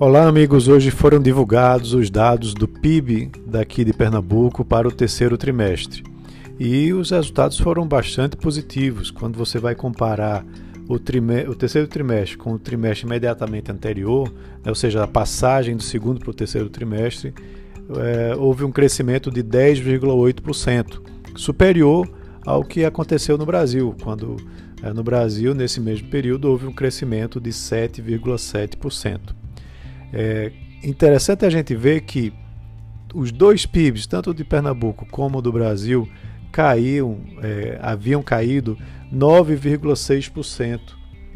Olá, amigos. Hoje foram divulgados os dados do PIB daqui de Pernambuco para o terceiro trimestre. E os resultados foram bastante positivos. Quando você vai comparar o, o terceiro trimestre com o trimestre imediatamente anterior, né, ou seja, a passagem do segundo para o terceiro trimestre, é, houve um crescimento de 10,8%, superior ao que aconteceu no Brasil, quando é, no Brasil, nesse mesmo período, houve um crescimento de 7,7%. É interessante a gente ver que os dois PIBs, tanto de Pernambuco como do Brasil, caíam, é, haviam caído 9,6%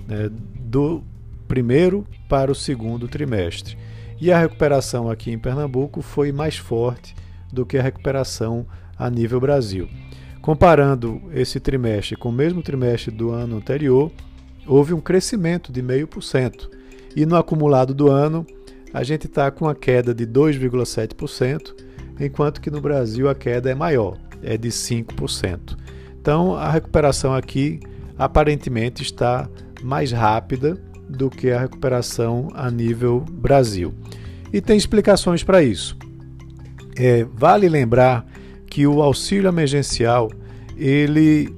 né, do primeiro para o segundo trimestre. E a recuperação aqui em Pernambuco foi mais forte do que a recuperação a nível Brasil. Comparando esse trimestre com o mesmo trimestre do ano anterior, houve um crescimento de 0,5%. E no acumulado do ano, a gente está com a queda de 2,7%, enquanto que no Brasil a queda é maior, é de 5%. Então a recuperação aqui aparentemente está mais rápida do que a recuperação a nível Brasil. E tem explicações para isso. É, vale lembrar que o auxílio emergencial ele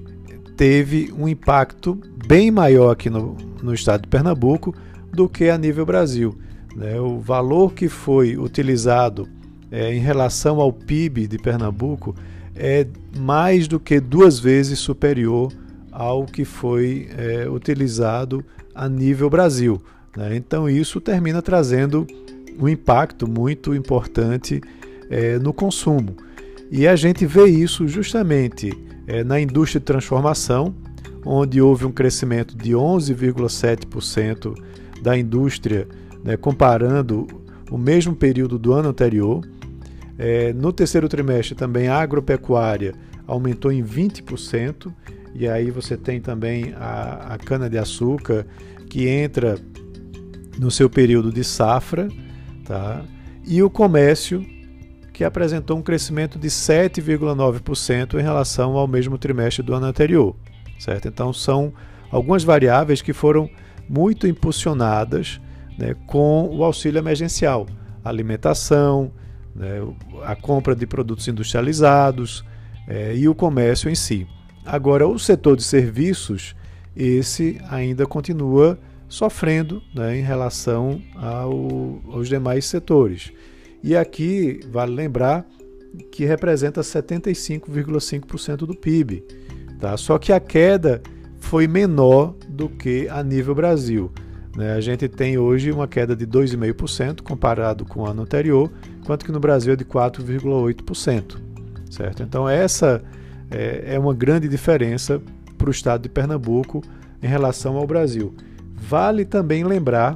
teve um impacto bem maior aqui no, no estado de Pernambuco do que a nível Brasil. Né? O valor que foi utilizado é, em relação ao PIB de Pernambuco é mais do que duas vezes superior ao que foi é, utilizado a nível Brasil. Né? Então, isso termina trazendo um impacto muito importante é, no consumo. E a gente vê isso justamente é, na indústria de transformação, onde houve um crescimento de 11,7% da indústria né, comparando o mesmo período do ano anterior. É, no terceiro trimestre também a agropecuária aumentou em 20%, e aí você tem também a, a cana-de-açúcar que entra no seu período de safra, tá? e o comércio que apresentou um crescimento de 7,9% em relação ao mesmo trimestre do ano anterior. Certo? Então são algumas variáveis que foram muito impulsionadas né, com o auxílio emergencial, alimentação, né, a compra de produtos industrializados é, e o comércio em si. Agora, o setor de serviços, esse ainda continua sofrendo né, em relação ao, aos demais setores. E aqui vale lembrar que representa 75,5% do PIB. Tá? Só que a queda foi menor do que a nível Brasil. Né? A gente tem hoje uma queda de 2,5% comparado com o ano anterior, enquanto que no Brasil é de 4,8%. Certo? Então, essa é, é uma grande diferença para o estado de Pernambuco em relação ao Brasil. Vale também lembrar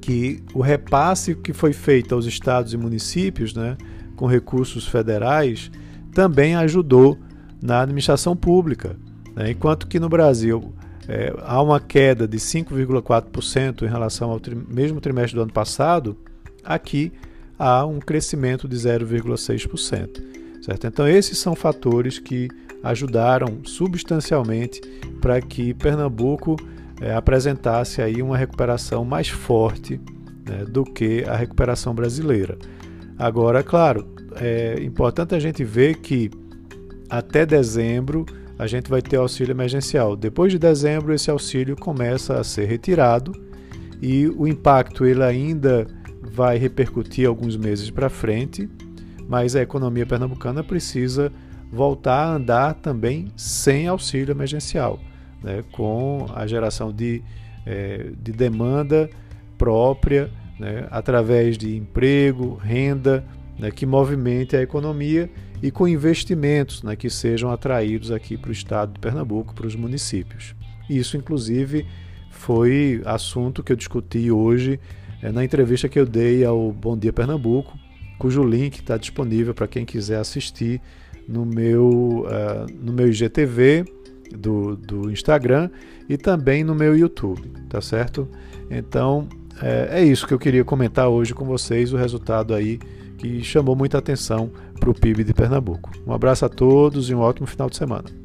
que o repasse que foi feito aos estados e municípios, né, com recursos federais, também ajudou na administração pública. Né? Enquanto que no Brasil é, há uma queda de 5,4% em relação ao tri mesmo trimestre do ano passado, aqui há um crescimento de 0,6%. Certo? Então, esses são fatores que ajudaram substancialmente para que Pernambuco é, apresentasse aí uma recuperação mais forte né, do que a recuperação brasileira. Agora, claro, é importante a gente ver que até dezembro a gente vai ter auxílio emergencial. Depois de dezembro, esse auxílio começa a ser retirado e o impacto ele ainda vai repercutir alguns meses para frente, mas a economia pernambucana precisa voltar a andar também sem auxílio emergencial, né, com a geração de, é, de demanda própria, né, através de emprego, renda, né, que movimente a economia e com investimentos né, que sejam atraídos aqui para o estado de Pernambuco, para os municípios. Isso, inclusive, foi assunto que eu discuti hoje é, na entrevista que eu dei ao Bom Dia Pernambuco, cujo link está disponível para quem quiser assistir no meu, uh, no meu IGTV do, do Instagram e também no meu YouTube, tá certo? Então é, é isso que eu queria comentar hoje com vocês, o resultado aí que chamou muita atenção para o PIB de Pernambuco. Um abraço a todos e um ótimo final de semana.